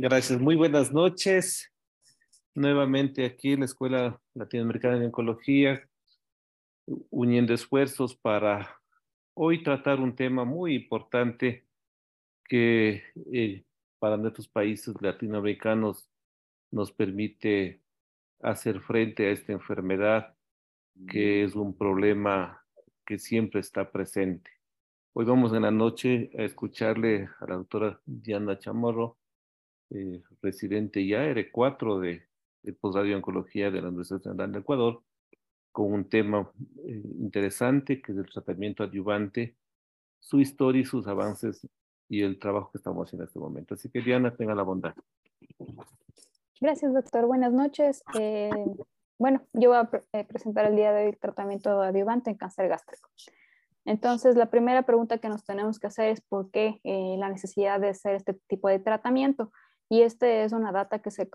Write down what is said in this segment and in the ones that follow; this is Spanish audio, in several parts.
Gracias, muy buenas noches. Nuevamente aquí en la Escuela Latinoamericana de Oncología, uniendo esfuerzos para hoy tratar un tema muy importante que eh, para nuestros países latinoamericanos nos permite hacer frente a esta enfermedad que es un problema que siempre está presente. Hoy vamos en la noche a escucharle a la doctora Diana Chamorro, eh, residente ya R4 de, de posgrado oncología de la Universidad Nacional de Ecuador, con un tema eh, interesante que es el tratamiento adyuvante, su historia y sus avances y el trabajo que estamos haciendo en este momento. Así que Diana, tenga la bondad. Gracias, doctor. Buenas noches. Eh, bueno, yo voy a eh, presentar el día de hoy el tratamiento adyuvante en cáncer gástrico. Entonces, la primera pregunta que nos tenemos que hacer es por qué eh, la necesidad de hacer este tipo de tratamiento. Y esta es una data que se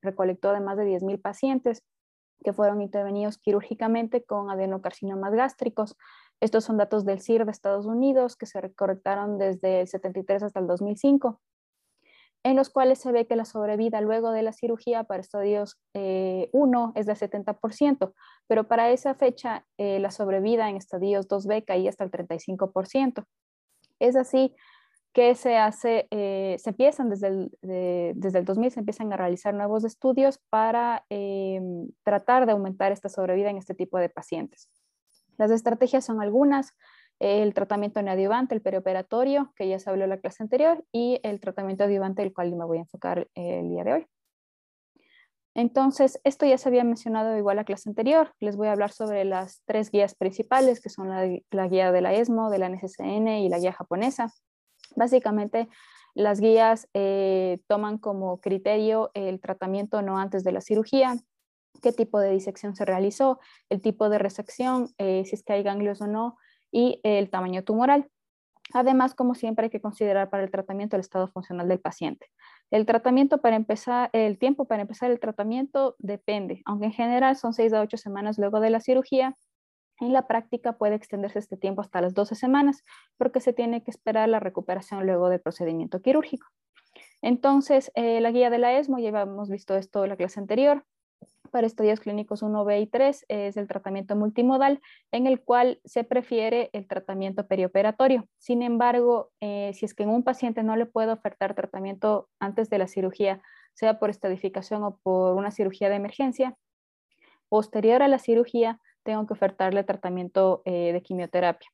recolectó de más de 10.000 pacientes que fueron intervenidos quirúrgicamente con adenocarcinomas gástricos. Estos son datos del CIR de Estados Unidos que se recolectaron desde el 73 hasta el 2005 en los cuales se ve que la sobrevida luego de la cirugía para estadios 1 eh, es del 70%, pero para esa fecha eh, la sobrevida en estadios 2B caía hasta el 35%. Es así que se hace, eh, se empiezan desde el, desde el 2000, se empiezan a realizar nuevos estudios para tratar de aumentar esta sobrevida en este tipo de pacientes. Las estrategias son algunas, el tratamiento neoadyuvante, el perioperatorio, que ya se habló en la clase anterior, y el tratamiento adyuvante, del cual me voy a enfocar el día de hoy. Entonces, esto ya se había mencionado igual la clase anterior. Les voy a hablar sobre las tres guías principales, que son la, guía de la ESMO, de la NCCN y la guía japonesa. Básicamente, las guías eh, toman como criterio el tratamiento no antes de la cirugía, qué tipo de disección se realizó, el tipo de resección, eh, si es que hay ganglios o no, y el tamaño tumoral. Además, como siempre, hay que considerar para el tratamiento el estado funcional del paciente. El tratamiento para empezar, el tiempo para empezar el tratamiento depende, aunque en general son 6 a 8 semanas luego de la cirugía. En la práctica puede extenderse este tiempo hasta las 12 semanas porque se tiene que esperar la recuperación luego del procedimiento quirúrgico. Entonces, eh, la guía de la ESMO, ya hemos visto esto en la clase anterior, para estudios clínicos 1B y 3 es el tratamiento multimodal, en el cual se prefiere el tratamiento perioperatorio. Sin embargo, eh, si es que en un paciente no le puedo ofertar tratamiento antes de la cirugía, sea por estadificación o por una cirugía de emergencia, posterior a la cirugía tengo que ofertarle tratamiento eh, de quimioterapia.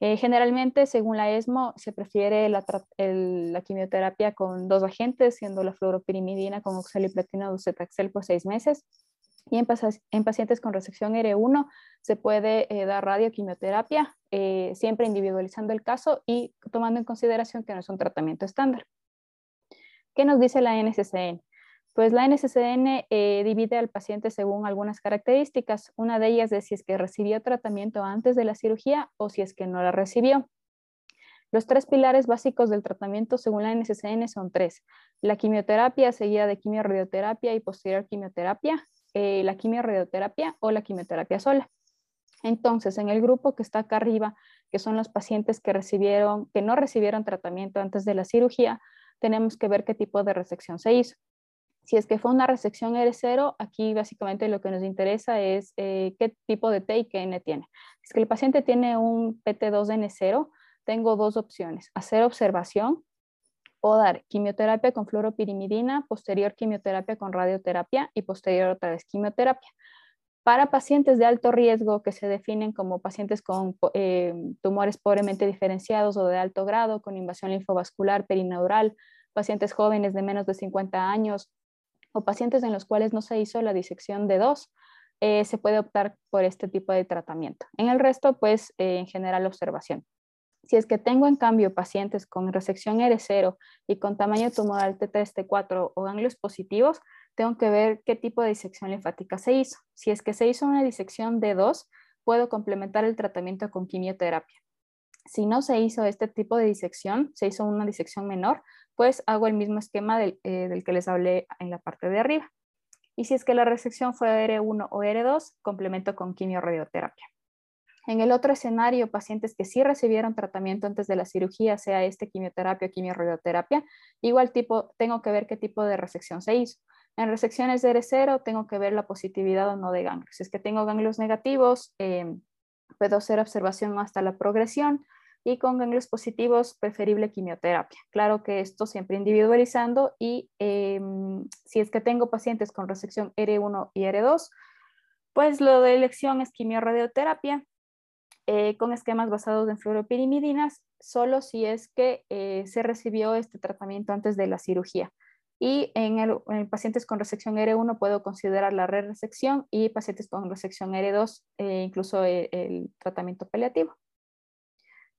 Eh, generalmente, según la ESMO, se prefiere la, quimioterapia con dos agentes, siendo la fluoropirimidina con oxaliplatino docetaxel por seis meses y en, pacientes con resección R1 se puede eh, dar radioquimioterapia, siempre individualizando el caso y tomando en consideración que no es un tratamiento estándar. ¿Qué nos dice la NCCN? Pues la NCCN eh, divide al paciente según algunas características. Una de ellas es si es que recibió tratamiento antes de la cirugía o si es que no la recibió. Los tres pilares básicos del tratamiento según la NCCN son tres. La quimioterapia seguida de quimiorradioterapia y posterior quimioterapia, eh, la quimiorradioterapia o la quimioterapia sola. Entonces, en el grupo que está acá arriba, que son los pacientes que recibieron, que no recibieron tratamiento antes de la cirugía, tenemos que ver qué tipo de resección se hizo. Si es que fue una resección R0, aquí básicamente lo que nos interesa es eh, qué tipo de T y qué N tiene. Si es que el paciente tiene un PT2N0, tengo dos opciones, hacer observación o dar quimioterapia con fluoropirimidina, posterior quimioterapia con radioterapia y posterior otra vez quimioterapia. Para pacientes de alto riesgo que se definen como pacientes con eh, tumores pobremente diferenciados o de alto grado, con invasión linfovascular perineural, pacientes jóvenes de menos de 50 años o pacientes en los cuales no se hizo la disección de dos, eh, se puede optar por este tipo de tratamiento. En el resto, pues eh, en general observación. Si es que tengo en cambio pacientes con resección R0 y con tamaño tumoral T3, T4 o ganglios positivos, tengo que ver qué tipo de disección linfática se hizo. Si es que se hizo una disección D2, puedo complementar el tratamiento con quimioterapia. Si no se hizo este tipo de disección, se hizo una disección menor, pues hago el mismo esquema del, eh, que les hablé en la parte de arriba. Y si es que la resección fue R1 o R2, complemento con quimiorradioterapia. En el otro escenario, pacientes que sí recibieron tratamiento antes de la cirugía, sea este quimioterapia o quimiorradioterapia, igual tipo, tengo que ver qué tipo de resección se hizo. En resecciones de R0 tengo que ver la positividad o no de ganglios. Si es que tengo ganglios negativos, eh, puedo hacer observación hasta la progresión y con ganglios positivos, preferible quimioterapia. Claro que esto siempre individualizando y em, si es que tengo pacientes con resección R1 y R2, pues lo de elección es quimiorradioterapia eh, con esquemas basados en fluoropirimidinas, solo si es que eh, se recibió este tratamiento antes de la cirugía. Y en, el, pacientes con resección R1 puedo considerar la re-resección y pacientes con resección R2 eh, incluso el tratamiento paliativo.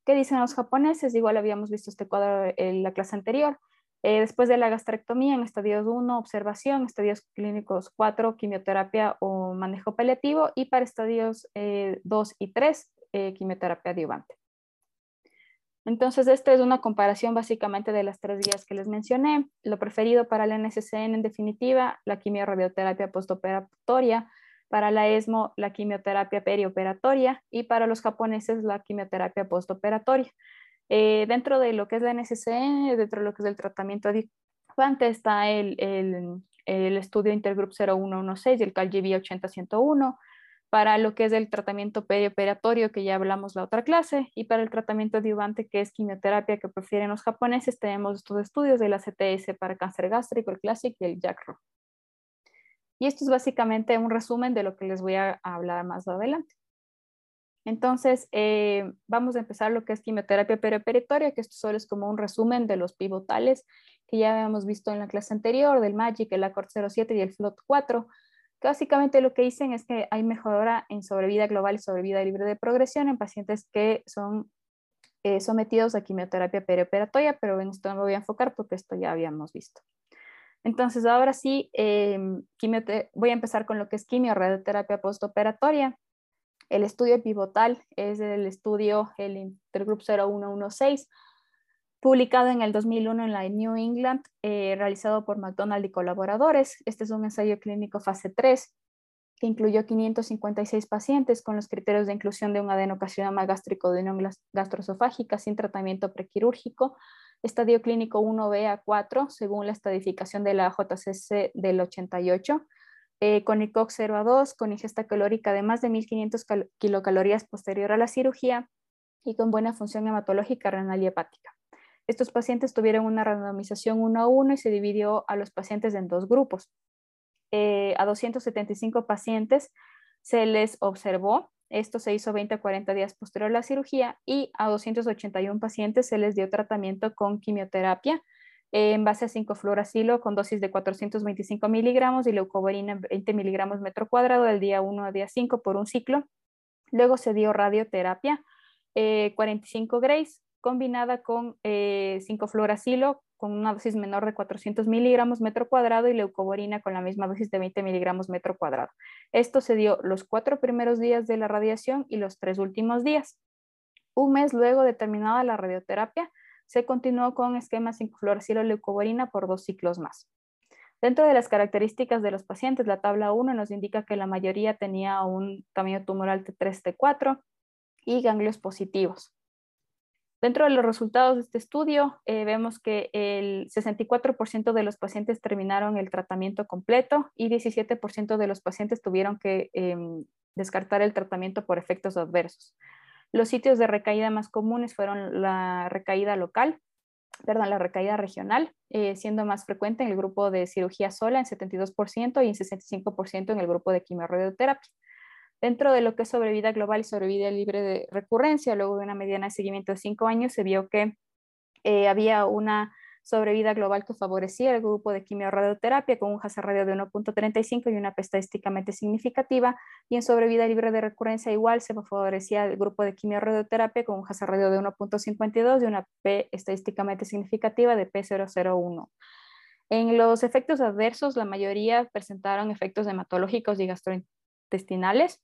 ¿Qué dicen los japoneses? Igual habíamos visto este cuadro en la clase anterior. Eh, después de la gastrectomía, en estadios 1, observación, estadios clínicos 4, quimioterapia o manejo paliativo, y para estadios 2 eh, y 3, eh, quimioterapia adyuvante. Entonces, esta es una comparación básicamente de las tres guías que les mencioné. Lo preferido para la NSCN en definitiva, la quimiorradioterapia postoperatoria, para la ESMO la quimioterapia perioperatoria y para los japoneses la quimioterapia postoperatoria. Eh, dentro de lo que es la NSCN, dentro de lo que es el tratamiento adyuvante está el, el, el estudio Intergroup 0116 y el CalGB 80101 para lo que es el tratamiento perioperatorio que ya hablamos la otra clase y para el tratamiento adyuvante que es quimioterapia que prefieren los japoneses tenemos estos estudios de la CTS para cáncer gástrico, el Classic y el JACRO. Y esto es básicamente un resumen de lo que les voy a hablar más adelante. Entonces, eh, vamos a empezar lo que es quimioterapia perioperitoria, que esto solo es como un resumen de los pivotales que ya habíamos visto en la clase anterior, del MAGIC, el ACORD 07 y el FLOT 4, que básicamente lo que dicen es que hay mejora en sobrevida global y sobrevida libre de progresión en pacientes que son eh, sometidos a quimioterapia perioperatoria, pero en esto no me voy a enfocar porque esto ya habíamos visto. Entonces, ahora sí, em, voy a empezar con lo que es quimio-radioterapia postoperatoria. El estudio pivotal es el estudio, el Intergroup 0116, publicado en el 2001 en la New England, eh, realizado por McDonald y colaboradores. Este es un ensayo clínico fase 3 que incluyó 556 pacientes con los criterios de inclusión de un adenocarcinoma gástrico de unión gastroesofágica sin tratamiento prequirúrgico, estadio clínico 1B a 4, según la estadificación de la JCC del 88, eh, con ICOX 0 a 2, con ingesta calórica de más de 1500 kilocalorías posterior a la cirugía y con buena función hematológica renal y hepática. Estos pacientes tuvieron una randomización 1 a 1 y se dividió a los pacientes en dos grupos. Eh, a 275 pacientes se les observó esto se hizo 20 a 40 días posterior a la cirugía y a 281 pacientes se les dio tratamiento con quimioterapia en base a 5-fluoracilo con dosis de 425 miligramos y leucovorina 20 miligramos metro cuadrado del día 1 al día 5 por un ciclo. Luego se dio radioterapia, 45 eh, grays combinada con 5-fluoracilo eh, con una dosis menor de 400 miligramos metro cuadrado y leucoborina con la misma dosis de 20 miligramos metro cuadrado. Esto se dio los cuatro primeros días de la radiación y los tres últimos días. Un mes luego de terminada la radioterapia, se continuó con esquema 5-fluoracilo leucoborina por dos ciclos más. Dentro de las características de los pacientes, la tabla 1 nos indica que la mayoría tenía un tamaño tumoral T3-T4 y ganglios positivos. Dentro de los resultados de este estudio, eh, vemos que el 64% de los pacientes terminaron el tratamiento completo y 17% de los pacientes tuvieron que em, descartar el tratamiento por efectos adversos. Los sitios de recaída más comunes fueron la recaída local, perdón, la recaída regional, eh, siendo más frecuente en el grupo de cirugía sola en 72% y en 65% en el grupo de quimiorradioterapia. Dentro de lo que es sobrevida global y sobrevida libre de recurrencia, luego de una mediana de seguimiento de cinco años, se vio que eh, había una sobrevida global que favorecía el grupo de quimiorradioterapia con un hazard radio de 1.35 y una P estadísticamente significativa, y en sobrevida libre de recurrencia igual se favorecía el grupo de quimiorradioterapia con un hazard radio de 1.52 y una P estadísticamente significativa de P001. En los efectos adversos, la mayoría presentaron efectos hematológicos y gastrointestinales,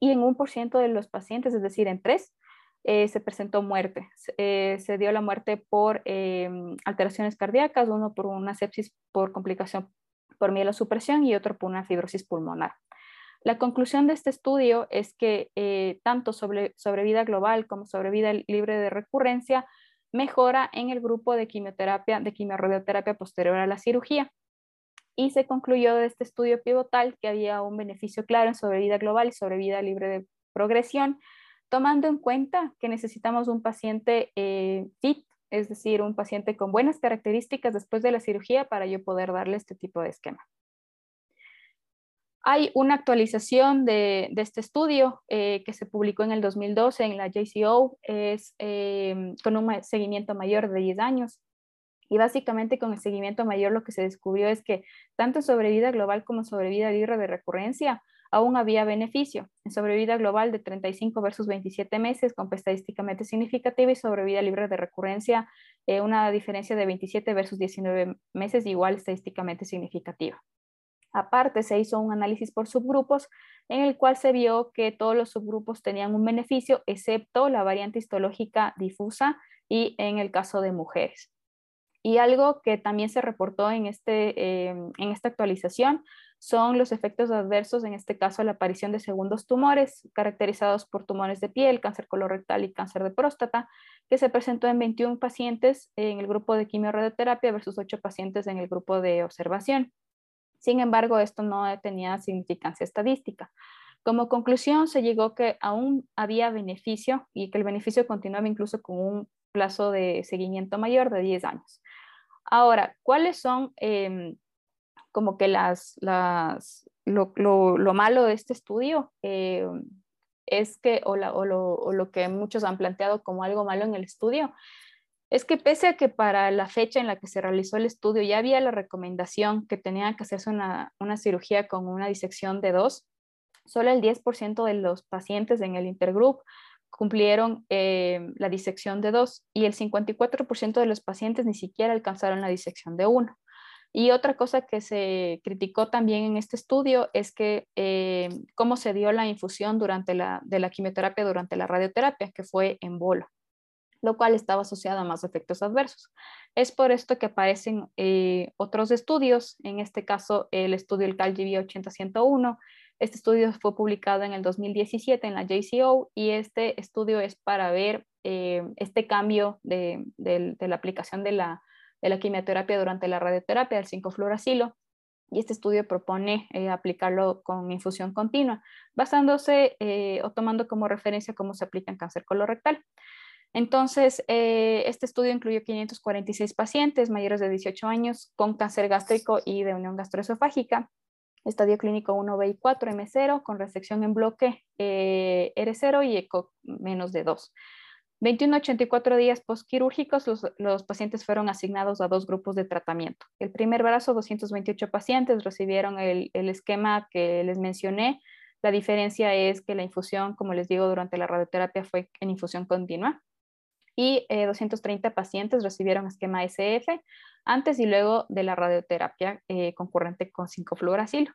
y en un por ciento de los pacientes, es decir, en tres, eh, se presentó muerte. Eh, se dio la muerte por em, alteraciones cardíacas, uno por una sepsis por complicación por mielosupresión y otro por una fibrosis pulmonar. La conclusión de este estudio es que eh, tanto sobre, vida global como sobre vida libre de recurrencia mejora en el grupo de quimioterapia, de quimiorradioterapia posterior a la cirugía. Y se concluyó de este estudio pivotal que había un beneficio claro en sobrevida global y sobrevida libre de progresión, tomando en cuenta que necesitamos un paciente eh, fit, es decir, un paciente con buenas características después de la cirugía para yo poder darle este tipo de esquema. Hay una actualización de, este estudio eh, que se publicó en el 2012 en la JCO, es eh, con un seguimiento mayor de 10 años. Y básicamente con el seguimiento mayor lo que se descubrió es que tanto sobre vida global como sobre vida libre de recurrencia aún había beneficio. En sobrevida global de 35 versus 27 meses, con estadísticamente significativa, y sobrevida libre de recurrencia, eh, una diferencia de 27 versus 19 meses, igual estadísticamente significativa. Aparte, se hizo un análisis por subgrupos en el cual se vio que todos los subgrupos tenían un beneficio, excepto la variante histológica difusa y en el caso de mujeres. Y algo que también se reportó en, este, eh, en esta actualización son los efectos adversos, en este caso la aparición de segundos tumores, caracterizados por tumores de piel, cáncer colorectal y cáncer de próstata, que se presentó en 21 pacientes en el grupo de quimiorradioterapia versus 8 pacientes en el grupo de observación. Sin embargo, esto no tenía significancia estadística. Como conclusión, se llegó que aún había beneficio y que el beneficio continuaba incluso con un plazo de seguimiento mayor de 10 años. Ahora, ¿cuáles son em, como que las, las, lo, lo, malo de este estudio eh, es que, o, o, lo, o, lo, que muchos han planteado como algo malo en el estudio, es que pese a que para la fecha en la que se realizó el estudio ya había la recomendación que tenía que hacerse una, una cirugía con una disección de dos, solo el 10% de los pacientes en el intergroup cumplieron eh, la disección de dos y el 54% de los pacientes ni siquiera alcanzaron la disección de uno. Y otra cosa que se criticó también en este estudio es que eh, cómo se dio la infusión durante la, de la quimioterapia durante la radioterapia, que fue en bolo, lo cual estaba asociado a más efectos adversos. Es por esto que aparecen eh, otros estudios, en este caso el estudio del CalGB 801. Este estudio fue publicado en el 2017 en la JCO y este estudio es para ver eh, este cambio de la aplicación de la quimioterapia durante la radioterapia del 5-fluoracilo. Y este estudio propone eh, aplicarlo con infusión continua, basándose eh, o tomando como referencia cómo se aplica en cáncer colorectal. Entonces, este estudio incluyó 546 pacientes mayores de 18 años con cáncer gástrico y de unión gastroesofágica, estadio clínico 1B y 4 M0 con resección en bloque R0 y ECO menos de 2. 21 84 días postquirúrgicos, los, los pacientes fueron asignados a dos grupos de tratamiento. El primer brazo, 228 pacientes recibieron el, esquema que les mencioné. La diferencia es que la infusión, como les digo, durante la radioterapia fue en infusión continua. Y 230 eh, pacientes recibieron esquema SF antes y luego de la radioterapia eh, concurrente con 5-fluoracilo.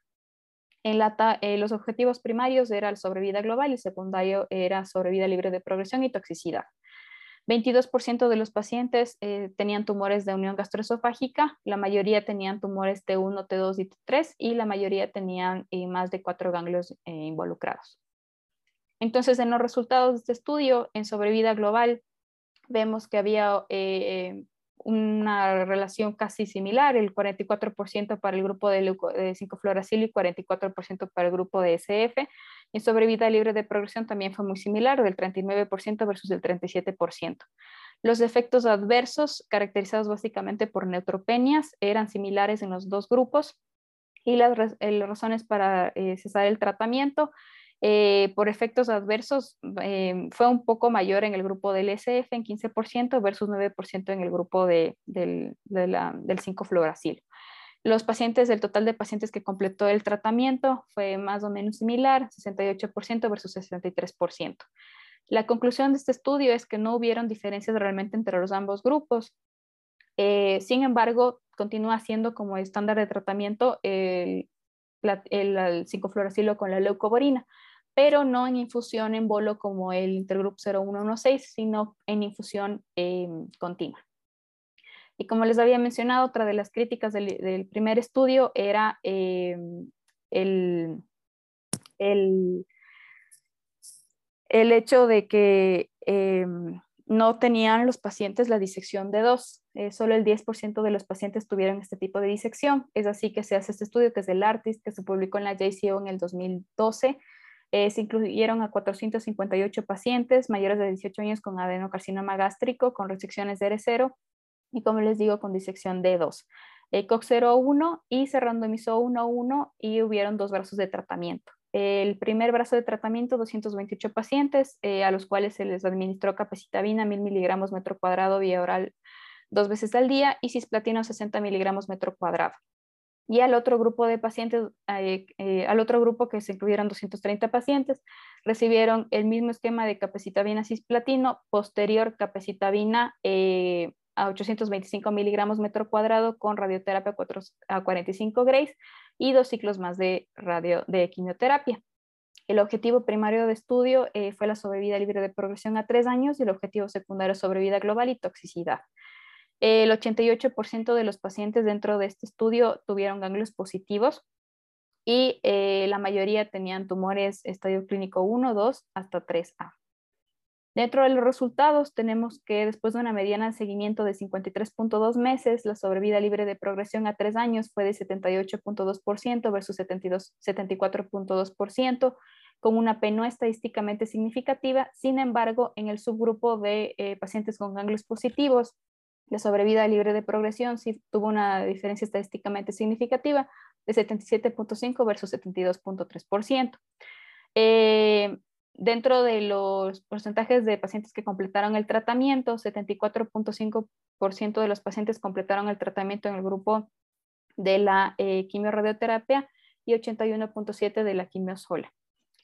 En la, eh, los objetivos primarios eran el sobrevida global y secundario era sobrevida libre de progresión y toxicidad. 22% de los pacientes eh, tenían tumores de unión gastroesofágica, la mayoría tenían tumores T1, T2 y T3 y la mayoría tenían eh, más de cuatro ganglios involucrados. Entonces, en los resultados de este estudio, en sobrevida global, vemos que había una relación casi similar, el 44% para el grupo de, 5-fluoracil y 44% para el grupo de SF. Y sobre vida libre de progresión también fue muy similar, del 39% versus el 37%. Los efectos adversos, caracterizados básicamente por neutropenias, eran similares en los dos grupos y las, eh, razones para eh, cesar el tratamiento eh, por efectos adversos eh, fue un poco mayor en el grupo del SF en 15% versus 9% en el grupo de, del, del 5-fluoracil. Los pacientes, el total de pacientes que completó el tratamiento fue más o menos similar, 68% versus 63%. La conclusión de este estudio es que no hubieron diferencias realmente entre los ambos grupos. Eh, sin embargo, continúa siendo como estándar de tratamiento el, el, el 5-fluoracilo con la leucoborina pero no en infusión en bolo como el Intergroup 0116, sino en infusión em, continua. Y como les había mencionado, otra de las críticas del, primer estudio era em, el, el, el hecho de que em, no tenían los pacientes la disección de dos. Eh, solo el 10% de los pacientes tuvieron este tipo de disección. Es así que se hace este estudio que es del ARTIST, que se publicó en la JCO en el 2012. Eh, se incluyeron a 458 pacientes mayores de 18 años con adenocarcinoma gástrico, con resecciones de R0 y, como les digo, con disección D2. Eh, COX-01 y se randomizó 1 a 1 y hubieron dos brazos de tratamiento. El primer brazo de tratamiento, 228 pacientes, eh, a los cuales se les administró capecitabina 1000 miligramos metro cuadrado vía oral dos veces al día y cisplatino 60 miligramos metro cuadrado. Y al otro grupo de pacientes, eh, eh, al otro grupo que se incluyeron 230 pacientes, recibieron el mismo esquema de capecitabina cisplatino, posterior capecitabina a 825 miligramos metro cuadrado con radioterapia a 45 grays y dos ciclos más de, radio, de quimioterapia. El objetivo primario de estudio eh, fue la sobrevida libre de progresión a tres años y el objetivo secundario sobrevida global y toxicidad. El 88% de los pacientes dentro de este estudio tuvieron ganglios positivos y eh, la mayoría tenían tumores estadio clínico 1, 2 hasta 3A. Dentro de los resultados tenemos que después de una mediana de seguimiento de 53.2 meses, la sobrevida libre de progresión a tres años fue de 78.2% versus 74.2%, con una P no estadísticamente significativa. Sin embargo, en el subgrupo de eh, pacientes con ganglios positivos, la sobrevida libre de progresión sí tuvo una diferencia estadísticamente significativa de 77.5 versus 72.3%. Eh, Dentro de los porcentajes de pacientes que completaron el tratamiento, 74.5% de los pacientes completaron el tratamiento en el grupo de la eh, quimiorradioterapia y 81.7% de la quimiosola.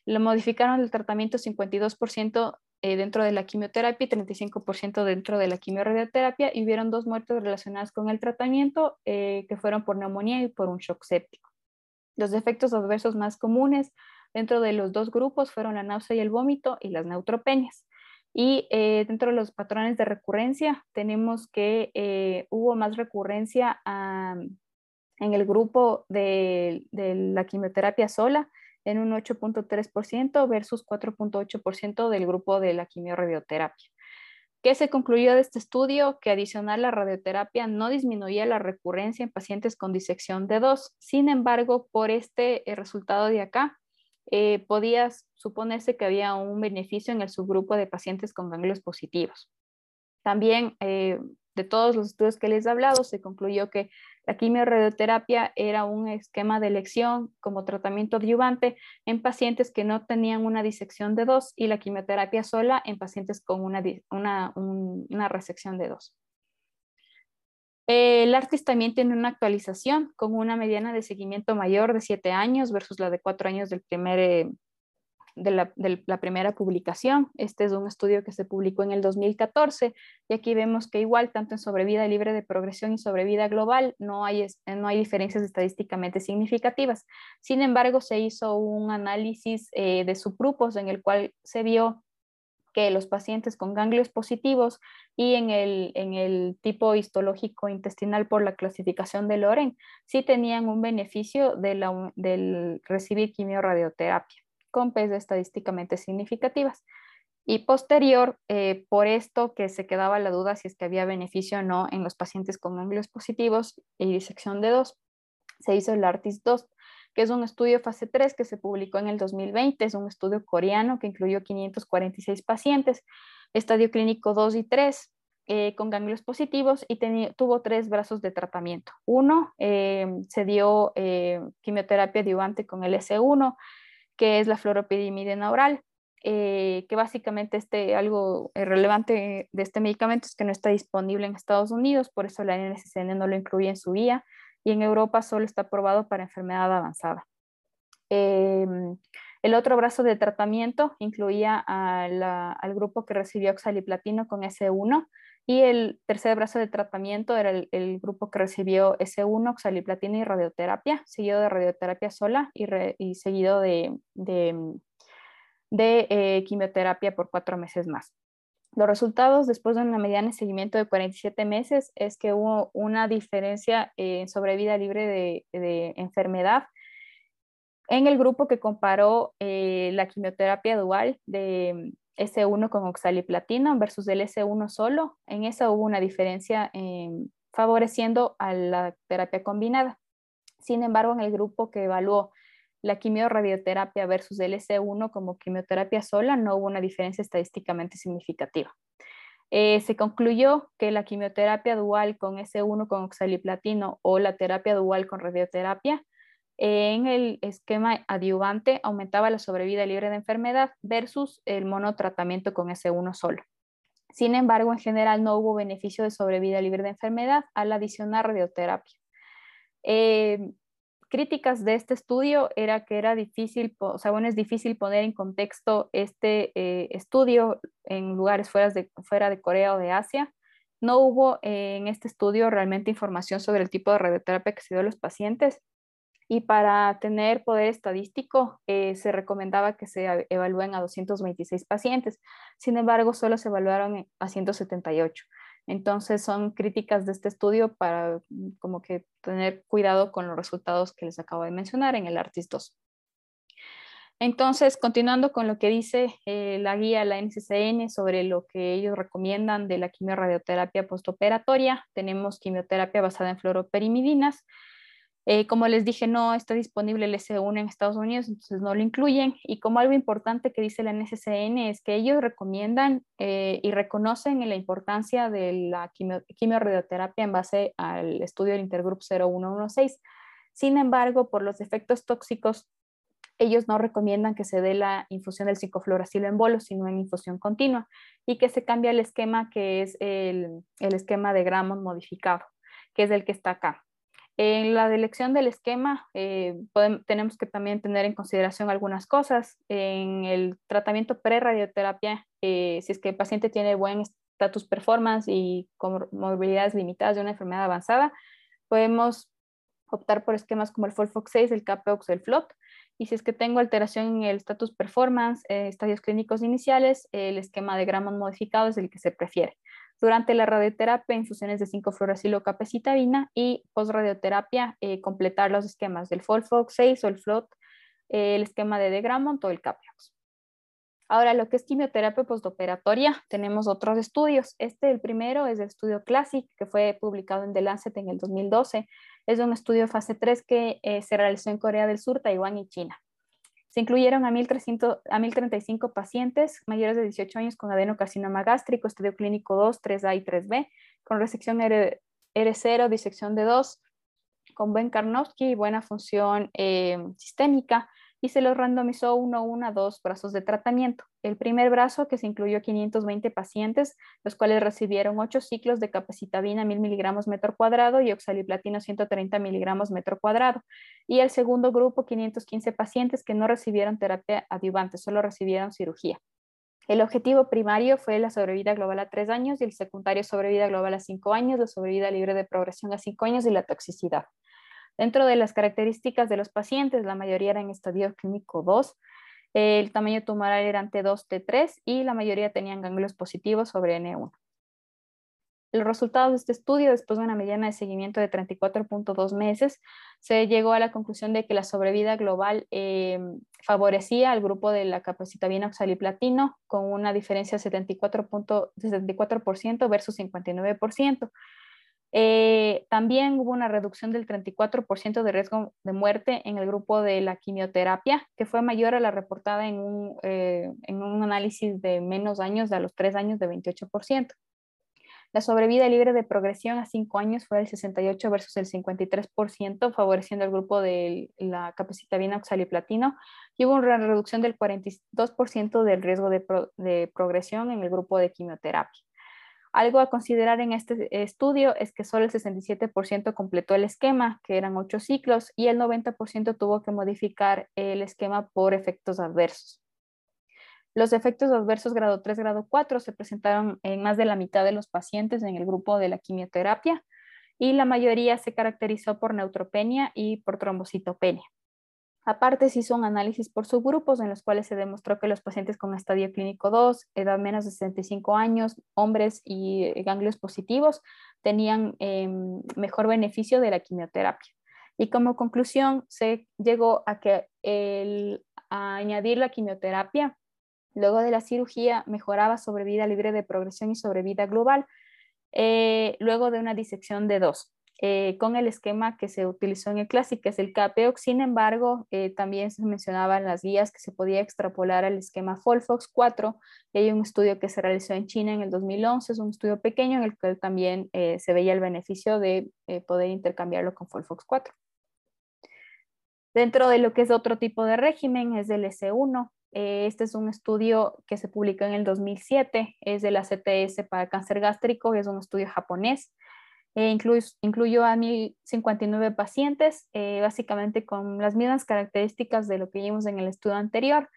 Lo modificaron el tratamiento 52% eh, dentro de la quimioterapia y 35% dentro de la quimiorradioterapia y hubieron dos muertes relacionadas con el tratamiento eh, que fueron por neumonía y por un shock séptico. Los efectos adversos más comunes Dentro de los dos grupos fueron la náusea y el vómito y las neutropenias. Y eh, dentro de los patrones de recurrencia tenemos que hubo más recurrencia en el grupo de, la quimioterapia sola en un 8.3% versus 4.8% del grupo de la quimiorradioterapia. ¿Qué se concluyó de este estudio? Que adicional la radioterapia no disminuía la recurrencia en pacientes con disección de dos. Sin embargo, por este eh, resultado de acá, eh, podía suponerse que había un beneficio en el subgrupo de pacientes con ganglios positivos. También, eh, de todos los estudios que les he hablado, se concluyó que la quimiorradioterapia era un esquema de elección como tratamiento adyuvante en pacientes que no tenían una disección de dos y la quimioterapia sola en pacientes con una, una, una resección de dos. El ARTIS también tiene una actualización con una mediana de seguimiento mayor de 7 años versus la de 4 años del primer, de, la, primera publicación. Este es un estudio que se publicó en el 2014 y aquí vemos que igual tanto en sobrevida libre de progresión y sobrevida global no hay, no hay diferencias estadísticamente significativas. Sin embargo, se hizo un análisis eh, de subgrupos en el cual se vio que los pacientes con ganglios positivos y en el, en el tipo histológico intestinal por la clasificación de Loren sí tenían un beneficio de del recibir quimiorradioterapia con P's estadísticamente significativas. Y posterior, eh, por esto que se quedaba la duda si es que había beneficio o no en los pacientes con ganglios positivos y disección de dos, se hizo el ARTIS 2 que es un estudio fase 3 que se publicó en el 2020, es un estudio coreano que incluyó 546 pacientes, estadio clínico 2 y 3, eh, con ganglios positivos y tuvo tres brazos de tratamiento. Uno, eh, se dio quimioterapia adyuvante con el S1, que es la fluoropidimidina oral, que básicamente este, algo relevante de este medicamento es que no está disponible en Estados Unidos, por eso la NSCN no lo incluye en su guía y en Europa solo está aprobado para enfermedad avanzada. Em, el otro brazo de tratamiento incluía al grupo que recibió oxaliplatino con S1 y el tercer brazo de tratamiento era el, grupo que recibió S1, oxaliplatino y radioterapia, seguido de radioterapia sola y, seguido de, de, eh, quimioterapia por cuatro meses más. Los resultados después de una mediana de seguimiento de 47 meses es que hubo una diferencia en sobrevida libre de, enfermedad En el grupo que comparó eh, la quimioterapia dual de S1 con oxaliplatino versus el S1 solo, en esa hubo una diferencia favoreciendo a la terapia combinada. Sin embargo, en el grupo que evaluó la quimiorradioterapia versus el S1 como quimioterapia sola, no hubo una diferencia estadísticamente significativa. Eh, se concluyó que la quimioterapia dual con S1 con oxaliplatino o la terapia dual con radioterapia en el esquema adyuvante aumentaba la sobrevida libre de enfermedad versus el monotratamiento con S1 solo. Sin embargo, en general no hubo beneficio de sobrevida libre de enfermedad al adicionar radioterapia. Eh, críticas de este estudio era que era difícil, o sea, bueno, es difícil poner en contexto este eh, estudio en lugares fuera de, fuera de Corea o de Asia. No hubo en este estudio realmente información sobre el tipo de radioterapia que se dio a los pacientes y para tener poder estadístico eh, se recomendaba que se evalúen a 226 pacientes. Sin embargo, solo se evaluaron a 178. Entonces son críticas de este estudio para mm, como que tener cuidado con los resultados que les acabo de mencionar en el ARTIS 2. Entonces, continuando con lo que dice eh, la guía, la NCCN, sobre lo que ellos recomiendan de la quimiorradioterapia postoperatoria, tenemos quimioterapia basada en fluoroperimidinas, eh, como les dije, no está disponible el S1 en Estados Unidos, entonces no lo incluyen. Y como algo importante que dice la NSCN es que ellos recomiendan eh, y reconocen la importancia de la quimiorradioterapia en base al estudio del Intergroup 0116. Sin embargo, por los efectos tóxicos, ellos no recomiendan que se dé la infusión del ciclofluoracilo en bolos, sino en infusión continua, y que se cambie el esquema que es el, el esquema de Gramont modificado, que es el que está acá. En la elección del esquema eh, tenemos que también tener en consideración algunas cosas. En el tratamiento pre-radioterapia, eh, si es que el paciente tiene buen status performance y comorbilidades limitadas de una enfermedad avanzada, podemos optar por esquemas como el FOLFOX6, el CAPEOX, el FLOT. Y si es que tengo alteración en el status performance, eh, estadios clínicos iniciales, el esquema de Gramont modificado es el que se prefiere durante la radioterapia, infusiones de 5-fluoracilo capecitabina y post-radioterapia, eh, completar los esquemas del FOLFOX 6 o el FLOT, eh, el esquema de Degramont o el CAPEOX. Ahora, lo que es quimioterapia postoperatoria, tenemos otros estudios. Este, el primero, es el estudio CLASSIC, que fue publicado en The Lancet en el 2012. Es un estudio fase 3 que eh, se realizó en Corea del Sur, Taiwán y China. Se incluyeron a, 1.300, a 1.035 pacientes mayores de 18 años con adenocarcinoma gástrico, estudio clínico 2, 3A y 3B, con resección R, 0 disección de 2, con buen Karnowski y buena función eh, sistémica, y se los randomizó uno a uno a dos brazos de tratamiento. El primer brazo, que se incluyó 520 pacientes, los cuales recibieron 8 ciclos de capacitabina 1000 miligramos metro cuadrado y oxaliplatino 130 miligramos metro cuadrado. Y el segundo grupo, 515 pacientes que no recibieron terapia adyuvante, solo recibieron cirugía. El objetivo primario fue la sobrevida global a 3 años y el secundario sobrevida global a 5 años, la sobrevida libre de progresión a 5 años y la toxicidad. Dentro de las características de los pacientes, la mayoría eran estadio clínico 2, el tamaño tumoral era ante 2 T3 y la mayoría tenían ganglios positivos sobre N1. Los resultados de este estudio, después de una mediana de seguimiento de 34.2 meses, se llegó a la conclusión de que la sobrevida global eh, favorecía al grupo de la capacitabina oxaliplatino con una diferencia de 74%, 74 versus 59%. Eh, también hubo una reducción del 34% de riesgo de muerte en el grupo de la quimioterapia, que fue mayor a la reportada en un, eh, en un análisis de menos años, a los 3 años de 28%. La sobrevida libre de progresión a 5 años fue del 68 versus el 53%, favoreciendo al grupo de la capacitabina oxaliplatino, y hubo una reducción del 42% del riesgo de, de progresión en el grupo de quimioterapia. Algo a considerar en este estudio es que solo el 67% completó el esquema, que eran ocho ciclos, y el 90% tuvo que modificar el esquema por efectos adversos. Los efectos adversos grado 3, grado 4 se presentaron en más de la mitad de los pacientes en el grupo de la quimioterapia y la mayoría se caracterizó por neutropenia y por trombocitopenia. Aparte, se hizo un análisis por subgrupos en los cuales se demostró que los pacientes con estadio clínico 2, edad menos de 65 años, hombres y ganglios positivos, tenían em, mejor beneficio de la quimioterapia. Y como conclusión, se llegó a que el añadir la quimioterapia luego de la cirugía mejoraba sobrevida libre de progresión y sobrevida global, eh, luego de una disección de dos. Eh, con el esquema que se utilizó en el clásico, que es el CAPEOC. Sin embargo, eh, también se mencionaban las guías que se podía extrapolar al esquema FOLFOX 4. Y hay un estudio que se realizó en China en el 2011, es un estudio pequeño en el que también se veía el beneficio de poder intercambiarlo con FOLFOX 4. Dentro de lo que es otro tipo de régimen es el S1. Eh, este es un estudio que se publicó en el 2007, es de la CTS para cáncer gástrico, es un estudio japonés. Eh, incluyó a 1.059 pacientes, eh, básicamente con las mismas características de lo que vimos en el estudio anterior.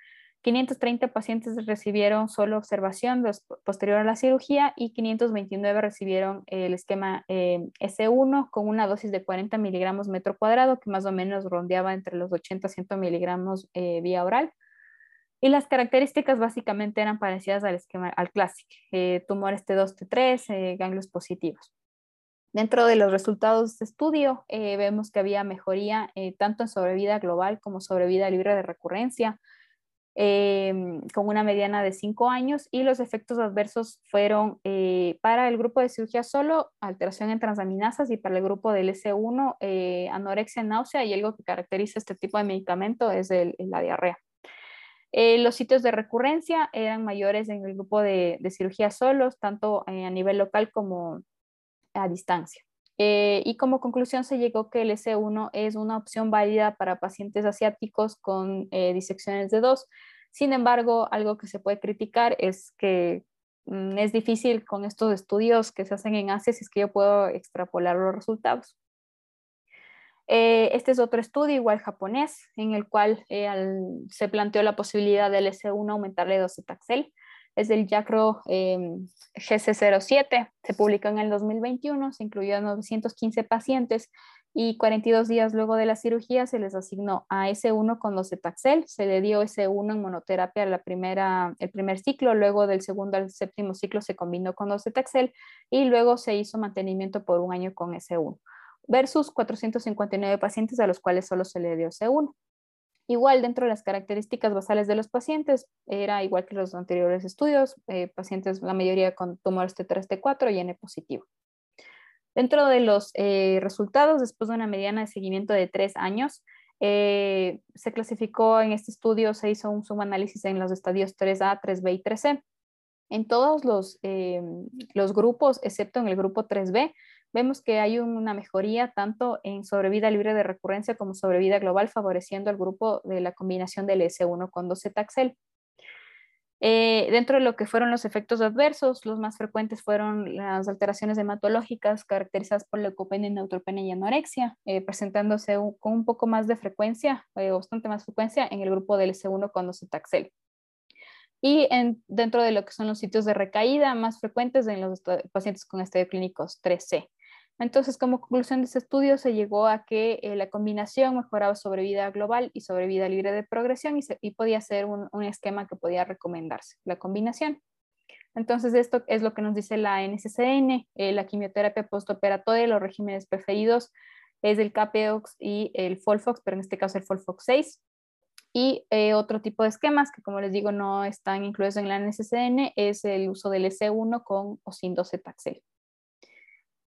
530 pacientes recibieron solo observación posterior a la cirugía y 529 recibieron el esquema eh, S1 con una dosis de 40 miligramos metro cuadrado que más o menos rondeaba entre los 80 y 100 miligramos eh, vía oral. Y las características básicamente eran parecidas al esquema al clásico, tumores T2, T3, ganglios positivos. Dentro de los resultados de estudio, vemos que había mejoría tanto en sobrevida global como sobrevida libre de recurrencia, Em, con una mediana de 5 años y los efectos adversos fueron eh, para el grupo de cirugía solo alteración en transaminasas y para el grupo del S1 eh, anorexia, náusea y algo que caracteriza este tipo de medicamento es la diarrea. Eh, los sitios de recurrencia eran mayores en el grupo de, de cirugía solos, tanto a nivel local como a distancia. y como conclusión se llegó que el S1 es una opción válida para pacientes asiáticos con disecciones de dos, sin embargo, algo que se puede criticar es que mm, es difícil con estos estudios que se hacen en Asia si es que yo puedo extrapolar los resultados. Eh, este es otro estudio, igual japonés, en el cual eh, se planteó la posibilidad del S1 aumentarle docetaxel. Es del YACRO em, GC07, se publicó en el 2021, se incluyó a 915 pacientes y 42 días luego de la cirugía se les asignó a S1 con docetaxel, se le dio S1 en monoterapia la primera, el primer ciclo, luego del segundo al séptimo ciclo se combinó con docetaxel y luego se hizo mantenimiento por un año con S1, versus 459 pacientes a los cuales solo se le dio S1. Igual dentro de las características basales de los pacientes, era igual que los anteriores estudios, eh, pacientes la mayoría con tumores T3, T4 y N positivo. Dentro de los eh, resultados, después de una mediana de seguimiento de tres años, eh, se clasificó en este estudio, se hizo un subanálisis en los estadios 3A, 3B y 3C. En todos los, los grupos, excepto en el grupo 3B, vemos que hay una mejoría tanto en sobrevida libre de recurrencia como sobrevida global, favoreciendo al grupo de la combinación del S1 con docetaxel. Eh, dentro de lo que fueron los efectos adversos, los más frecuentes fueron las alteraciones hematológicas caracterizadas por leucopenia, neutropenia y anorexia, eh, presentándose con un poco más de frecuencia, eh, bastante más frecuencia, en el grupo del S1 con docetaxel. Y en, dentro de lo que son los sitios de recaída más frecuentes en los pacientes con estadio clínicos 3C. Entonces, como conclusión de este estudio, se llegó a que eh, la combinación mejoraba sobrevida global y sobrevida libre de progresión y, podía ser un, esquema que podía recomendarse, la combinación. Entonces, esto es lo que nos dice la NCCN, eh, la quimioterapia postoperatoria, los regímenes preferidos es el CAPEOX y el FOLFOX, pero en este caso el FOLFOX 6. Y eh, otro tipo de esquemas que, como les digo, no están incluidos en la NCCN es el uso del S1 con o sin docetaxel.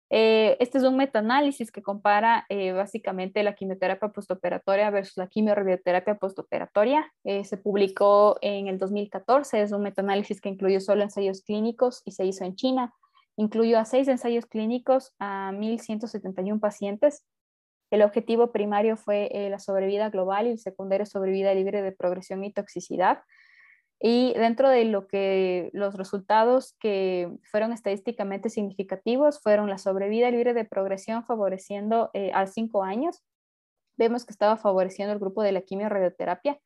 Eh, este es un metaanálisis que compara eh, básicamente la quimioterapia postoperatoria versus la quimioradioterapia postoperatoria. Eh, se publicó en el 2014, es un metaanálisis que incluyó solo ensayos clínicos y se hizo en China. Incluyó a seis ensayos clínicos a 1.171 pacientes. El objetivo primario fue la sobrevida global y el secundario sobrevida libre de progresión y toxicidad. Y dentro de lo que los resultados que fueron estadísticamente significativos fueron la sobrevida libre de progresión favoreciendo eh, a cinco años. Vemos que estaba favoreciendo el grupo de la quimio-radioterapia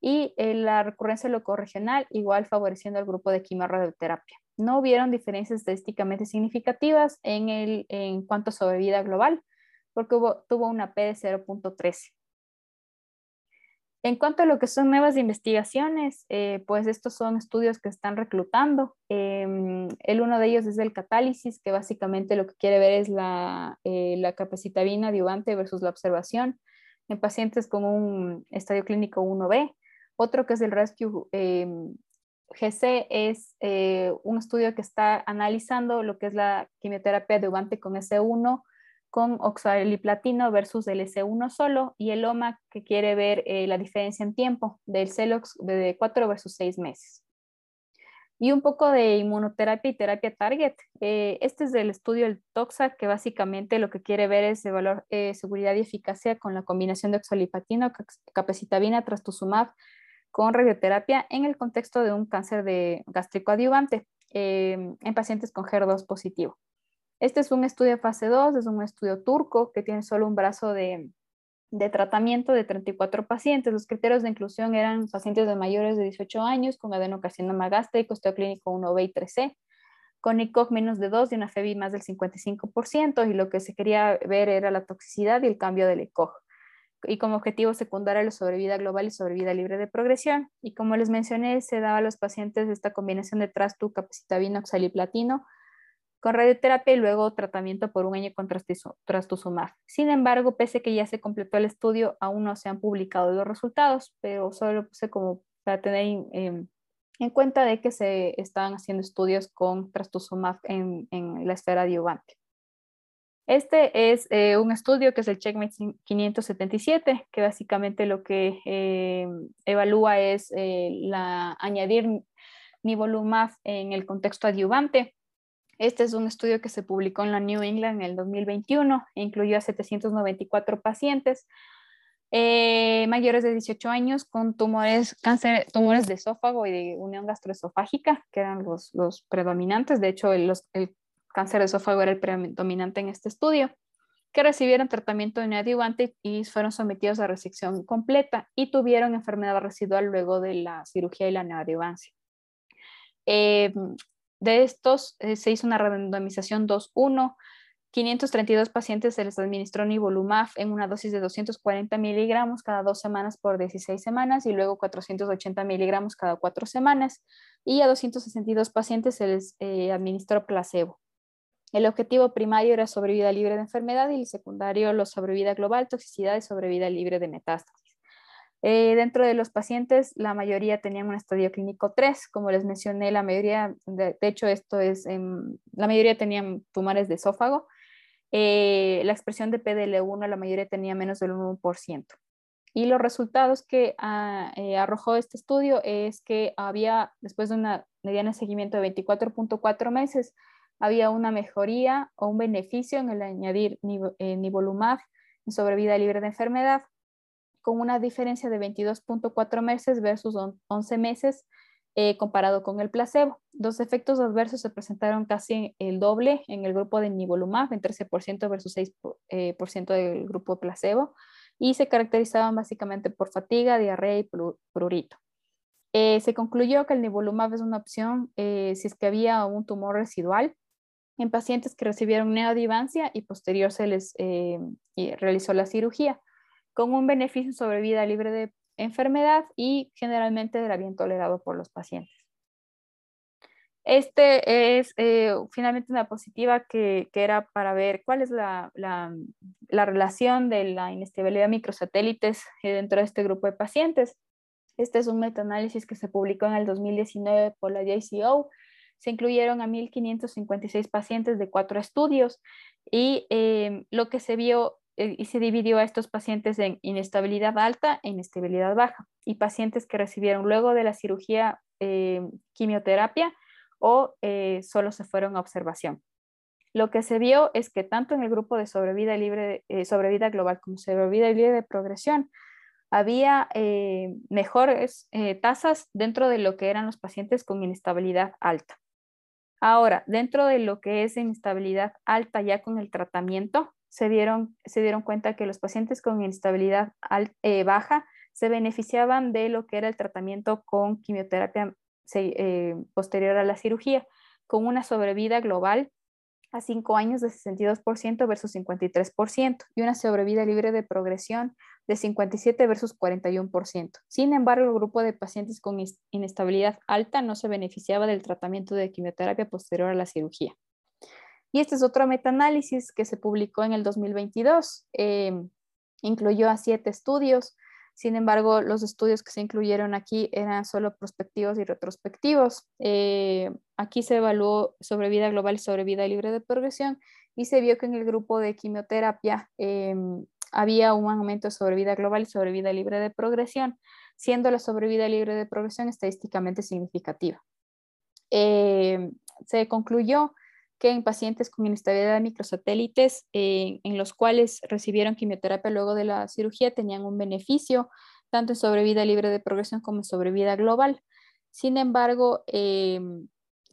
y eh, la recurrencia locorregional igual favoreciendo al grupo de quimio-radioterapia. No hubieron diferencias estadísticamente significativas en, el, en cuanto a sobrevida global porque tuvo una P de 0.13. En cuanto a lo que son nuevas investigaciones, eh, pues estos son estudios que están reclutando. Em, el uno de ellos es el catálisis, que básicamente lo que quiere ver es la, eh, la capacitabina adyuvante versus la observación en pacientes con un estadio clínico 1B. Otro que es el Rescue em, GC es eh, un estudio que está analizando lo que es la quimioterapia adyuvante con S1 con oxaliplatino versus el S1 solo y el OMA que quiere ver eh, la diferencia en tiempo del CELOX de 4 versus 6 meses. Y un poco de inmunoterapia y terapia target. Eh, este es del estudio del TOXA, que básicamente lo que quiere ver es valor eh, seguridad y eficacia con la combinación de oxaliplatino, capacitabina, trastuzumab con radioterapia en el contexto de un cáncer de gástrico adyuvante en pacientes con HER2 positivo. Este es un estudio de fase 2, es un estudio turco que tiene solo un brazo de, tratamiento de 34 pacientes. Los criterios de inclusión eran pacientes de mayores de 18 años con adenocarcinoma gástrico, clínico 1B y 3C, con ICOG menos de 2 y una FEBI más del 55%, y lo que se quería ver era la toxicidad y el cambio del ICOG. Y como objetivo secundario la sobrevida global y sobrevida libre de progresión. Y como les mencioné, se daba a los pacientes esta combinación de trastu, capacitabina, oxaliplatino, con radioterapia y luego tratamiento por un año con trastuzumab. Sin embargo, pese que ya se completó el estudio, aún no se han publicado los resultados, pero solo lo puse como para tener em, en cuenta de que se están haciendo estudios con trastuzumab en, en la esfera adyuvante. Este es eh, un estudio que es el Checkmate 577, que básicamente lo que em, evalúa es eh, la, añadir nivolumab en el contexto adyuvante este es un estudio que se publicó en la New England en el 2021 e incluyó a 794 pacientes eh, mayores de 18 años con tumores, cáncer, tumores de esófago y de unión gastroesofágica, que eran los, los predominantes. De hecho, el, cáncer de esófago era el predominante en este estudio, que recibieron tratamiento neoadyuvante y fueron sometidos a resección completa y tuvieron enfermedad residual luego de la cirugía y la neoadyuvancia. Eh, de estos eh, se hizo una randomización 2-1. 532 pacientes se les administró nivolumab en una dosis de 240 miligramos cada dos semanas por 16 semanas y luego 480 miligramos cada cuatro semanas. Y a 262 pacientes se les eh, administró placebo. El objetivo primario era sobrevida libre de enfermedad y el secundario, la sobrevida global, toxicidad y sobrevida libre de metástasis. Eh, dentro de los pacientes, la mayoría tenían un estadio clínico 3, como les mencioné, la mayoría, de, hecho esto es, la mayoría tenían tumores de esófago. Eh, la expresión de PDL1, la mayoría tenía menos del 1%. Y los resultados que ah, eh, arrojó este estudio es que había, después de una mediana seguimiento de 24.4 meses, había una mejoría o un beneficio en el añadir nivolumab en sobrevida libre de enfermedad con una diferencia de 22.4 meses versus 11 meses eh, comparado con el placebo. Los efectos adversos se presentaron casi el doble en el grupo de nivolumab, en 13% versus 6% eh, del grupo placebo, y se caracterizaban básicamente por fatiga, diarrea y prurito. Eh, se concluyó que el nivolumab es una opción si es que había un tumor residual en pacientes que recibieron neoadivancia y posterior se les realizó la cirugía con un beneficio sobre vida libre de enfermedad y generalmente era bien tolerado por los pacientes. Este es eh, finalmente una positiva que, era para ver cuál es la, relación de la inestabilidad microsatélites dentro de este grupo de pacientes. Este es un metaanálisis que se publicó en el 2019 por la JCO. Se incluyeron a 1.556 pacientes de cuatro estudios y eh, lo que se vio eh, y se dividió a estos pacientes en inestabilidad alta e inestabilidad baja y pacientes que recibieron luego de la cirugía eh, quimioterapia o eh, solo se fueron a observación. Lo que se vio es que tanto en el grupo de sobrevida, libre, sobrevida global como sobrevida libre de progresión, había mejores tasas dentro de lo que eran los pacientes con inestabilidad alta. Ahora, dentro de lo que es inestabilidad alta ya con el tratamiento, se dieron, se dieron cuenta que los pacientes con inestabilidad eh, baja se beneficiaban de lo que era el tratamiento con quimioterapia eh, posterior a la cirugía, con una sobrevida global a 5 años de 62% versus 53% y una sobrevida libre de progresión de 57 versus 41%. Sin embargo, el grupo de pacientes con inestabilidad alta no se beneficiaba del tratamiento de quimioterapia posterior a la cirugía. Y este es otro metaanálisis que se publicó en el 2022. Eh, incluyó a siete estudios sin embargo, los estudios que se incluyeron aquí eran solo prospectivos y retrospectivos. Eh, aquí se evaluó sobrevida global y sobrevida libre de progresión y se vio que en el grupo de quimioterapia em, había un aumento de sobrevida global y sobrevida libre de progresión, siendo la sobrevida libre de progresión estadísticamente significativa. Em, se concluyó que en pacientes con inestabilidad de microsatélites, eh, en los cuales recibieron quimioterapia luego de la cirugía, tenían un beneficio tanto en sobrevida libre de progresión como en sobrevida global. Sin embargo, em,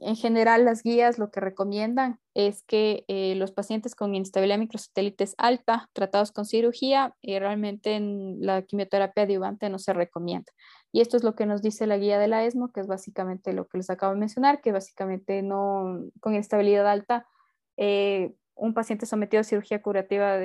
en general las guías lo que recomiendan es que eh, los pacientes con inestabilidad microsatélites alta tratados con cirugía, eh, realmente en la quimioterapia adyuvante no se recomienda. Y esto es lo que nos dice la guía de la ESMO, que es básicamente lo que les acabo de mencionar, que básicamente no, con inestabilidad alta, eh, un paciente sometido a cirugía curativa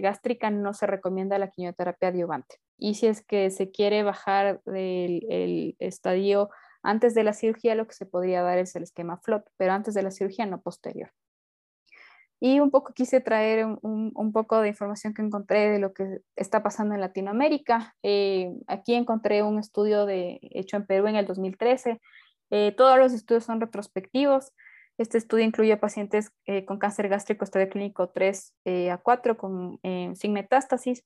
gástrica no se recomienda la quimioterapia adyuvante. Y si es que se quiere bajar del el estadio antes de la cirugía lo que se podría dar es el esquema FLOT, pero antes de la cirugía no posterior. Y un poco quise traer un, poco de información que encontré de lo que está pasando en Latinoamérica. Eh, aquí encontré un estudio hecho en Perú en el 2013. Eh, todos los estudios son retrospectivos. Este estudio incluye pacientes eh, con cáncer gástrico estadio clínico 3 a 4 con, sin metástasis,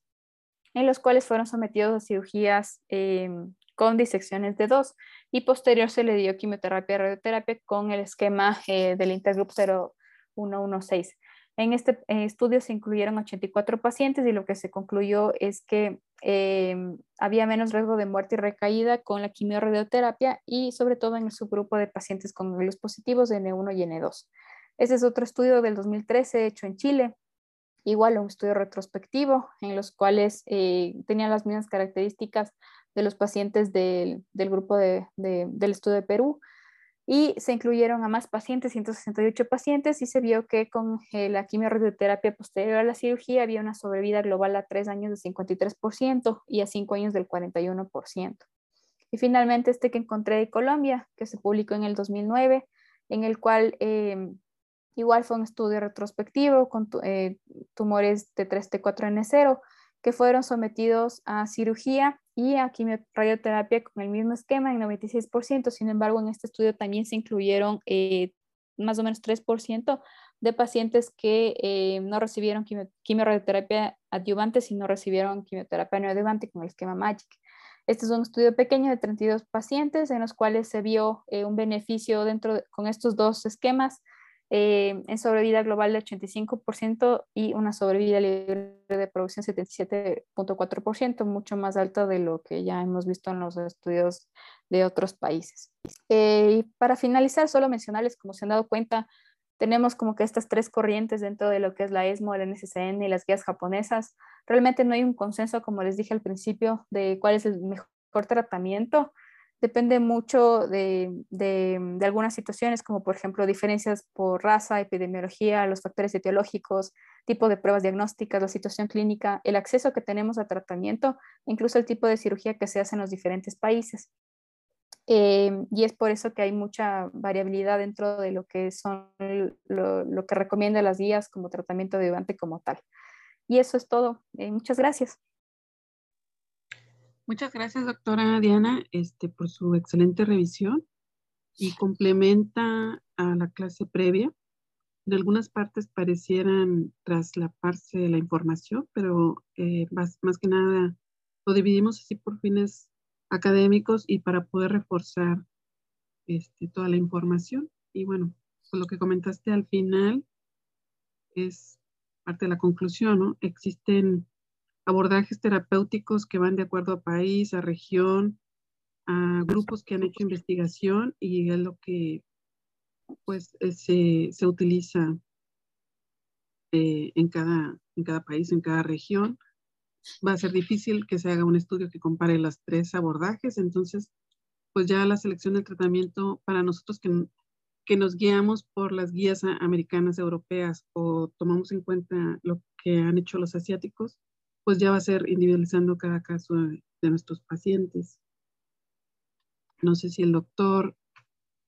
en los cuales fueron sometidos a cirugías con disecciones de dos y posterior se le dio quimioterapia y radioterapia con el esquema eh, del Intergroup 0116. En este estudio se incluyeron 84 pacientes y lo que se concluyó es que em, había menos riesgo de muerte y recaída con la quimio-radioterapia y sobre todo en el subgrupo de pacientes con los positivos de N1 y N2. Este es otro estudio del 2013 hecho en Chile, igual un estudio retrospectivo en los cuales eh, tenían las mismas características de los pacientes del, grupo del estudio de Perú y se incluyeron a más pacientes, 168 pacientes, y se vio que con eh, la quimioterapia posterior a la cirugía había una sobrevida global a 3 años del 53% y a 5 años del 41%. Y finalmente este que encontré de Colombia, que se publicó en el 2009, en el cual em, igual fue un estudio retrospectivo con eh, tumores de 3T4N0 que fueron sometidos a cirugía y a quimioterapia con el mismo esquema en 96%. Sin embargo, en este estudio también se incluyeron eh, más o menos 3% de pacientes que eh, no recibieron quimioterapia adyuvante, sino recibieron quimioterapia no adyuvante con el esquema MAGIC. Este es un estudio pequeño de 32 pacientes en los cuales se vio eh, un beneficio dentro con estos dos esquemas eh, en sobrevida global de 85% y una sobrevida libre de producción 77.4%, mucho más alta de lo que ya hemos visto en los estudios de otros países. Eh, y para finalizar, solo mencionarles, como se han dado cuenta, tenemos como que estas tres corrientes dentro de lo que es la ESMO, el NSCN y las guías japonesas. Realmente no hay un consenso, como les dije al principio, de cuál es el mejor tratamiento depende mucho de, de, algunas situaciones, como por ejemplo diferencias por raza, epidemiología, los factores etiológicos, tipo de pruebas diagnósticas, la situación clínica, el acceso que tenemos a tratamiento, incluso el tipo de cirugía que se hace en los diferentes países. Eh, y es por eso que hay mucha variabilidad dentro de lo que son lo, lo que recomienda las guías como tratamiento de como tal. Y eso es todo. Eh, muchas gracias. Muchas gracias, doctora Diana, este, por su excelente revisión y complementa a la clase previa. En algunas partes parecieran traslaparse la información, pero eh, más, que nada lo dividimos así por fines académicos y para poder reforzar este, toda la información. Y bueno, pues lo que comentaste al final es parte de la conclusión, ¿no? Existen abordajes terapéuticos que van de acuerdo a país, a región, a grupos que han hecho investigación y es lo que pues eh, se, se utiliza eh, en, cada, en cada país, en cada región. Va a ser difícil que se haga un estudio que compare los tres abordajes, entonces pues ya la selección del tratamiento para nosotros que, que nos guiamos por las guías americanas, europeas o tomamos en cuenta lo que han hecho los asiáticos, pues ya va a ser individualizando cada caso de, nuestros pacientes. No sé si el doctor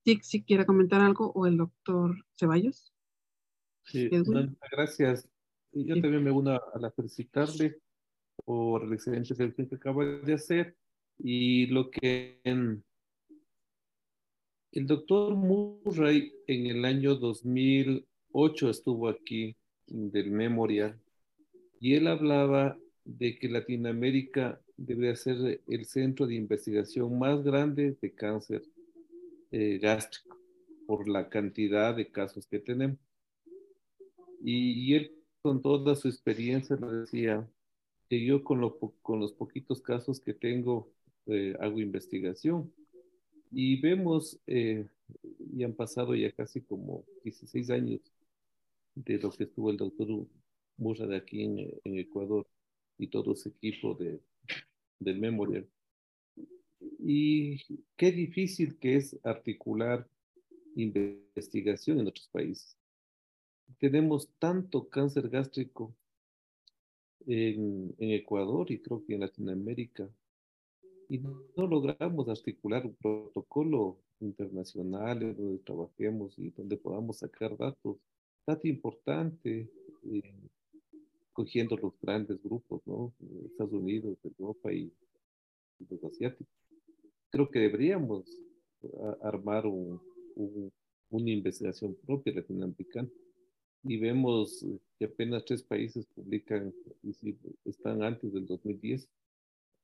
si quiere comentar algo o el doctor Ceballos. Sí, gracias. Yo también me uno a la felicitarle por el excelente servicio que acaba de hacer y lo que el doctor Murray en el año 2008 estuvo aquí del Memorial y él hablaba de que Latinoamérica debería ser el centro de investigación más grande de cáncer eh, gástrico por la cantidad de casos que tenemos. Y, él con toda su experiencia lo decía, que yo con, lo, con los poquitos casos que tengo eh, hago investigación. Y vemos, eh, y han pasado ya casi como 16 años de lo que estuvo el doctor Murra de aquí en, en Ecuador y todo ese equipo de, del Memorial. Y qué difícil que es articular investigación en otros países. Tenemos tanto cáncer gástrico en, en Ecuador y creo que en Latinoamérica y no logramos articular un protocolo internacional donde trabajemos y donde podamos sacar datos, dato importante, eh, cogiendo los grandes grupos, ¿no? Estados Unidos, Europa y, los asiáticos. Creo que deberíamos armar un, una investigación propia latinoamericana y vemos que apenas tres países publican y si están antes del 2010.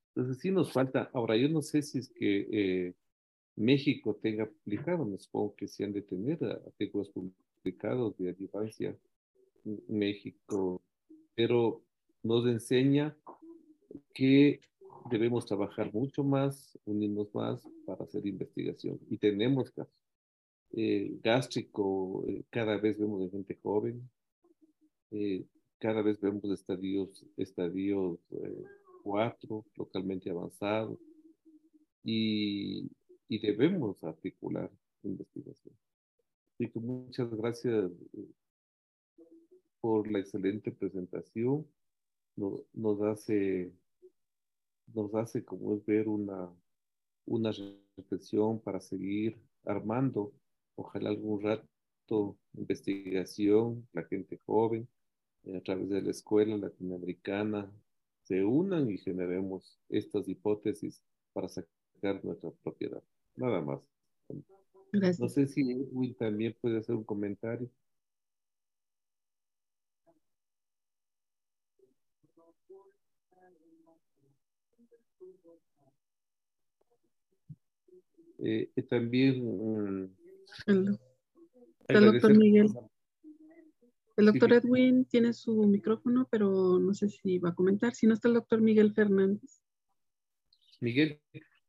Entonces sí nos falta. Ahora, yo no sé si es que eh, México tenga publicado, me supongo que se han de tener artículos publicados de adjuvancia México pero nos enseña que debemos trabajar mucho más, unirnos más para hacer investigación. Y tenemos casos. Eh, gástrico, eh, cada vez vemos de gente joven, eh, cada vez vemos estadios, estadios 4, localmente avanzados, y, y, debemos articular investigación. Así que muchas gracias por la excelente presentación. Nos, hace, nos hace como es ver una, una reflexión para seguir armando, ojalá algún rato, investigación, la gente joven, eh, a través de la escuela latinoamericana, se unan y generemos estas hipótesis para sacar nuestra propiedad. Nada más. No sé si Will también puede hacer un comentario. Eh, también mm, el, doctor Miguel. El doctor Edwin tiene su micrófono, pero no sé si va a comentar. Si no está el doctor Miguel Fernández. Miguel,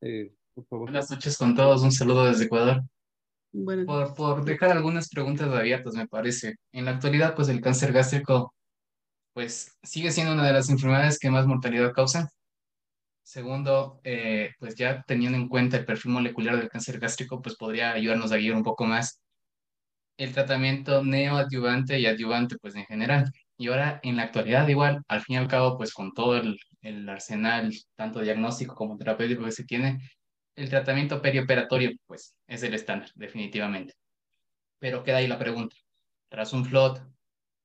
eh, por favor. Buenas noches con todos. Un saludo desde Ecuador. Por, por dejar algunas preguntas abiertas, me parece. En la actualidad, pues el cáncer gástrico pues sigue siendo una de las enfermedades que más mortalidad causa. Segundo, eh, pues ya teniendo en cuenta el perfil molecular del cáncer gástrico, pues podría ayudarnos a guiar un poco más el tratamiento neoadyuvante y adyuvante, pues en general. Y ahora, en la actualidad, igual, al fin y al cabo, pues con todo el, el arsenal, tanto diagnóstico como terapéutico que se tiene, el tratamiento perioperatorio, pues es el estándar, definitivamente. Pero queda ahí la pregunta. Tras un FLOT,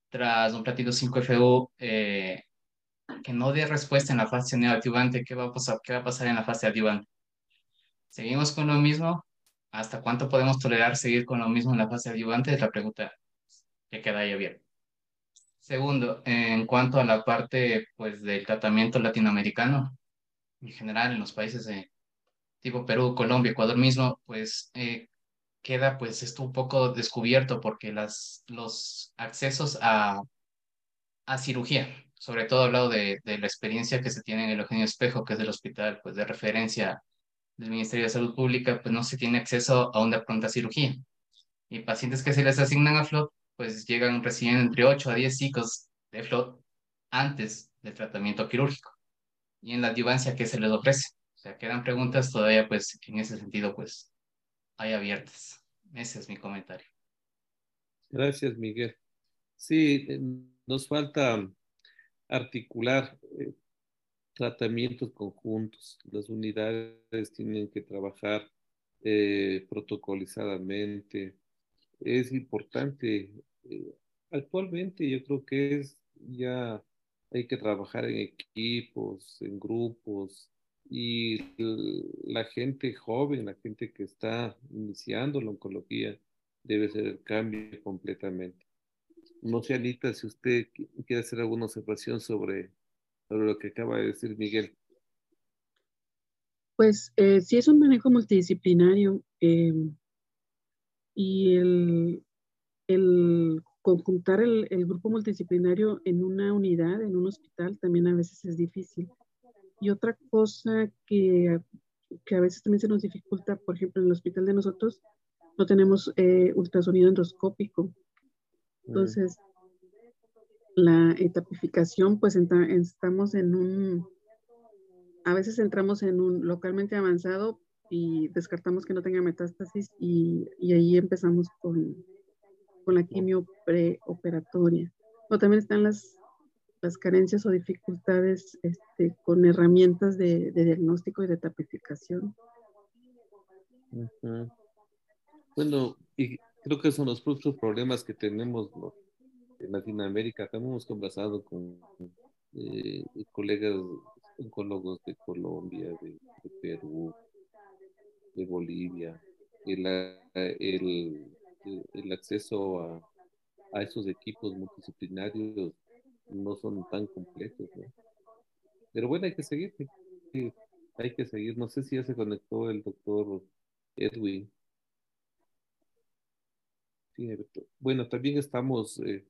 tras un platito 5FU eh, que no dé respuesta en la fase neoadyuvante, ¿qué va, a pasar, ¿qué va a pasar en la fase adyuvante? ¿Seguimos con lo mismo? ¿Hasta cuánto podemos tolerar seguir con lo mismo en la fase adyuvante? Es la pregunta que queda ahí abierta. Segundo, en cuanto a la parte pues, del tratamiento latinoamericano, en general en los países de tipo Perú, Colombia, Ecuador mismo, pues eh, queda pues esto un poco descubierto porque las, los accesos a, a cirugía, sobre todo hablado de, de, la experiencia que se tiene en el Eugenio Espejo, que es el hospital pues, de referencia del Ministerio de Salud Pública, pues no se tiene acceso a una pronta cirugía. Y pacientes que se les asignan a FLOT, pues llegan recién entre 8 a 10 ciclos de FLOT antes del tratamiento quirúrgico. Y en la adyuvancia que se les ofrece. O sea, quedan preguntas todavía, pues, en ese sentido, pues, hay abiertas. Ese es mi comentario. Gracias, Miguel. Sí, nos falta articular eh, tratamientos conjuntos. Las unidades tienen que trabajar eh, protocolizadamente. Es importante. actualmente yo creo que es ya hay que trabajar en equipos, en grupos, y la gente joven, la gente que está iniciando la oncología, debe ser el cambio completamente. No sé, Anita, si usted quiere hacer alguna observación sobre, sobre lo que acaba de decir Miguel. Pues eh, sí es un manejo multidisciplinario eh, y el, conjuntar el, el, grupo multidisciplinario en una unidad, en un hospital, también a veces es difícil. Y otra cosa que, que, a veces también se nos dificulta, por ejemplo, en el hospital de nosotros no tenemos eh, ultrasonido endoscópico. Entonces, la etapificación, pues estamos en un, a veces entramos en un localmente avanzado y descartamos que no tenga metástasis y, y ahí empezamos con, con la quimio preoperatoria. O también están las las carencias o dificultades este, con herramientas de, diagnóstico y de tapificación. Bueno, y creo que son los propios problemas que tenemos en Latinoamérica. También hemos conversado con eh, colegas oncólogos de Colombia, de, Perú, de Bolivia. El, el, el acceso a, esos equipos multidisciplinarios no son tan completos. Pero bueno, hay que seguir, hay que seguir. No sé si ya se conectó el doctor Edwin. Sí, bueno, también estamos, eh,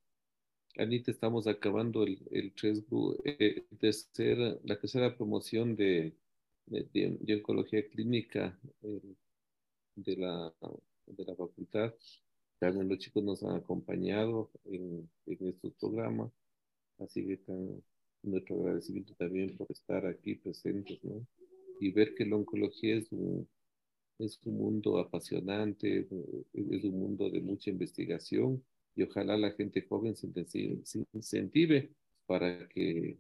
Anita, estamos acabando el, el eh, la tercera promoción de, de, oncología clínica eh, de, la, de la facultad. También los chicos nos han acompañado en, en estos programas. Así que nuestro agradecimiento también por estar aquí presentes, ¿no? Y ver que la oncología es un, es un mundo apasionante, es un mundo de mucha investigación y ojalá la gente joven se incentive para que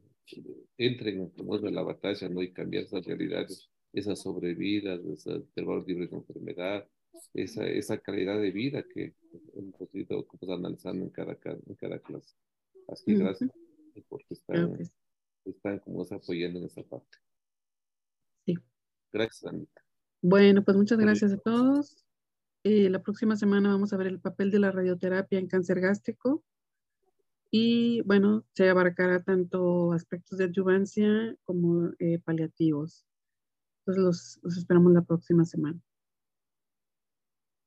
entren en la batalla, ¿no? Y cambiar esas realidades, esas sobrevidas, esa terror libre de enfermedad, esa, esa calidad de vida que hemos ido analizando en cada, en cada clase. Así que gracias porque están, están como apoyando en esa parte. Sí. Gracias, Anita. Bueno, pues muchas gracias a todos. Eh, la próxima semana vamos a ver el papel de la radioterapia en cáncer gástrico. Y bueno, se abarcará tanto aspectos de adyuvancia como eh, paliativos. Entonces los esperamos la próxima semana.